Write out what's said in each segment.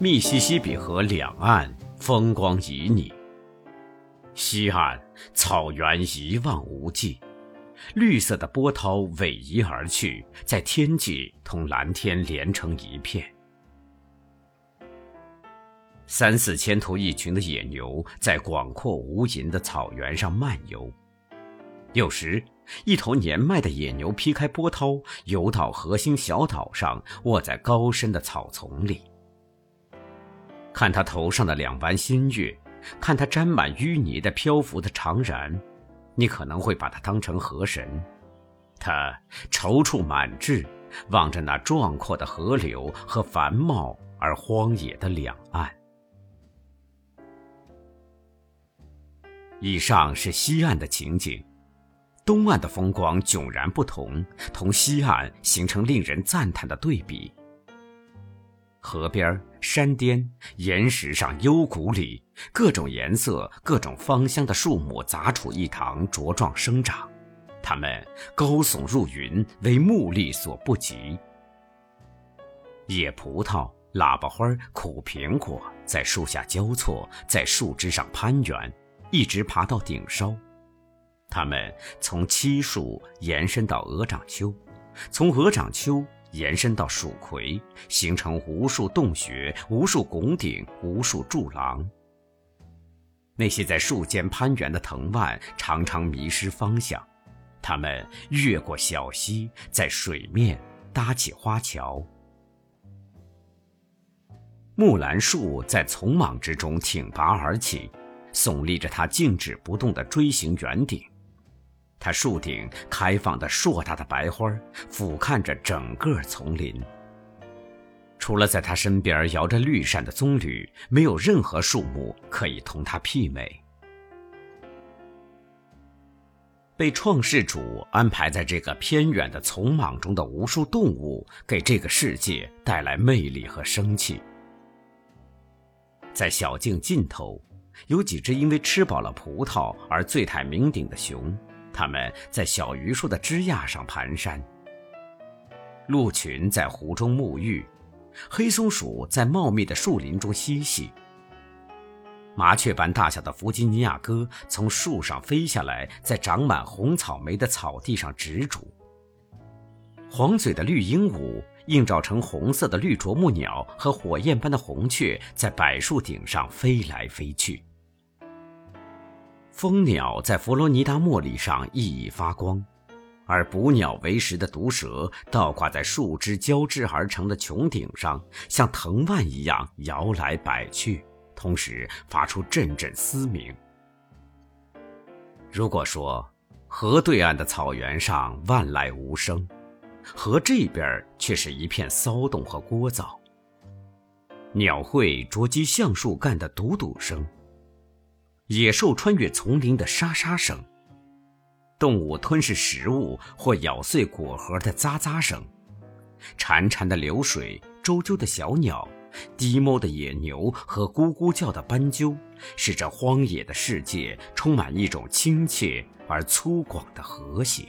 密西西比河两岸风光旖旎，西岸草原一望无际，绿色的波涛逶迤而去，在天际同蓝天连成一片。三四千头一群的野牛在广阔无垠的草原上漫游，有时，一头年迈的野牛劈开波涛，游到核心小岛上，卧在高深的草丛里。看他头上的两弯新月，看他沾满淤泥的漂浮的长髯，你可能会把它当成河神。他踌躇满志，望着那壮阔的河流和繁茂而荒野的两岸。以上是西岸的情景，东岸的风光迥然不同，同西岸形成令人赞叹的对比。河边、山巅、岩石上、幽谷里，各种颜色、各种芳香的树木杂处一堂，茁壮生长，它们高耸入云，为目力所不及。野葡萄、喇叭花、苦苹果在树下交错，在树枝上攀援。一直爬到顶梢，它们从漆树延伸到鹅掌楸，从鹅掌楸延伸到蜀葵，形成无数洞穴、无数拱顶、无数柱廊。那些在树间攀援的藤蔓常常迷失方向，它们越过小溪，在水面搭起花桥。木兰树在丛莽之中挺拔而起。耸立着它静止不动的锥形圆顶，它树顶开放的硕大的白花俯瞰着整个丛林。除了在它身边摇着绿扇的棕榈，没有任何树木可以同它媲美。被创世主安排在这个偏远的丛莽中的无数动物，给这个世界带来魅力和生气。在小径尽头。有几只因为吃饱了葡萄而醉态酩酊的熊，它们在小榆树的枝桠上蹒跚。鹿群在湖中沐浴，黑松鼠在茂密的树林中嬉戏。麻雀般大小的弗吉尼亚鸽从树上飞下来，在长满红草莓的草地上执着。黄嘴的绿鹦鹉映照成红色的绿啄木鸟和火焰般的红雀在柏树顶上飞来飞去。蜂鸟在佛罗尼达茉莉上熠熠发光，而捕鸟为食的毒蛇倒挂在树枝交织而成的穹顶上，像藤蔓一样摇来摆去，同时发出阵阵嘶鸣。如果说河对岸的草原上万籁无声，河这边却是一片骚动和聒噪，鸟喙啄击橡树干的笃笃声。野兽穿越丛林的沙沙声，动物吞噬食物或咬碎果核的喳喳声，潺潺的流水，啾啾的小鸟，低哞的野牛和咕咕叫的斑鸠，使这荒野的世界充满一种亲切而粗犷的和谐。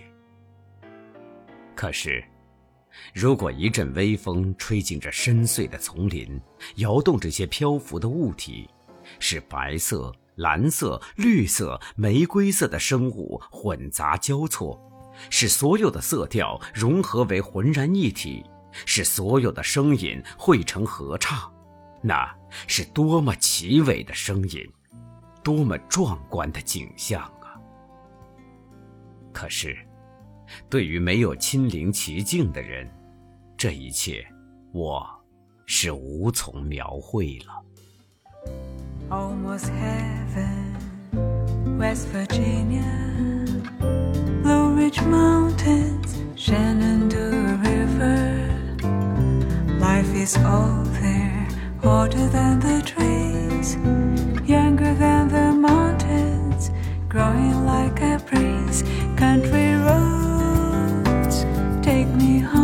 可是，如果一阵微风吹进这深邃的丛林，摇动这些漂浮的物体，使白色。蓝色、绿色、玫瑰色的生物混杂交错，使所有的色调融合为浑然一体，使所有的声音汇成合唱，那是多么奇伟的声音，多么壮观的景象啊！可是，对于没有亲临其境的人，这一切，我是无从描绘了。Almost heaven, West Virginia, Blue Ridge Mountains, Shenandoah River. Life is all there, older than the trees, younger than the mountains, growing like a breeze. Country roads take me home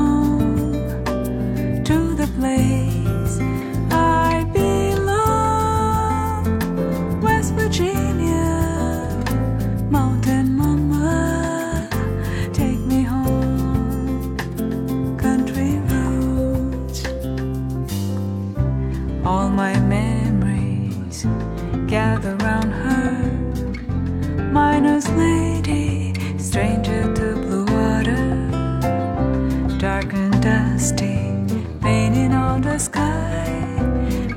dark and dusty, painting on the sky,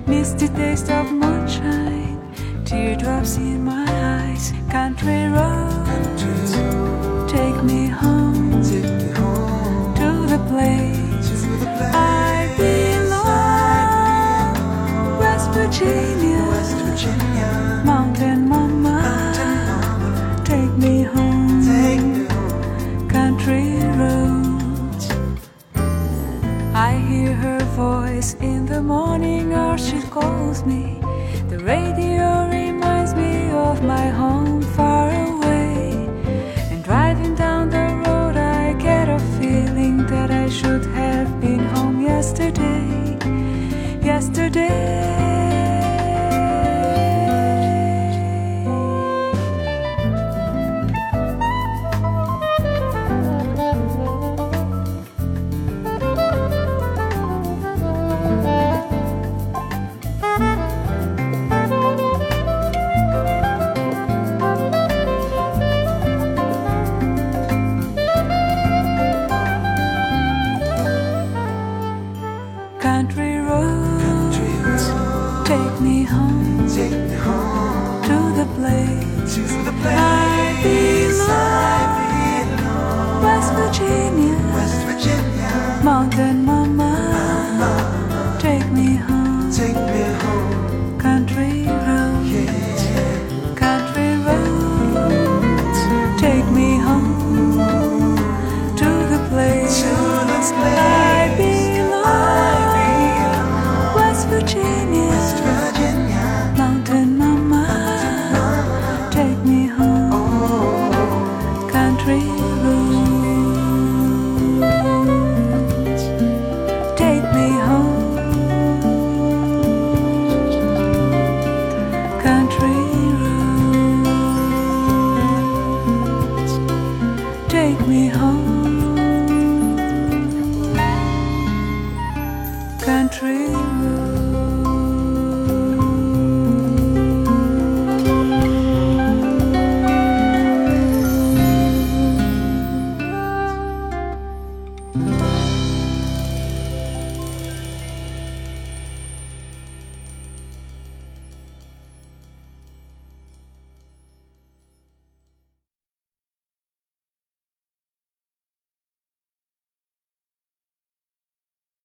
misty taste of moonshine, teardrops in my eyes, country roads, take me home to the place. voice in the morning or she calls me. The radio reminds me of my home. country road.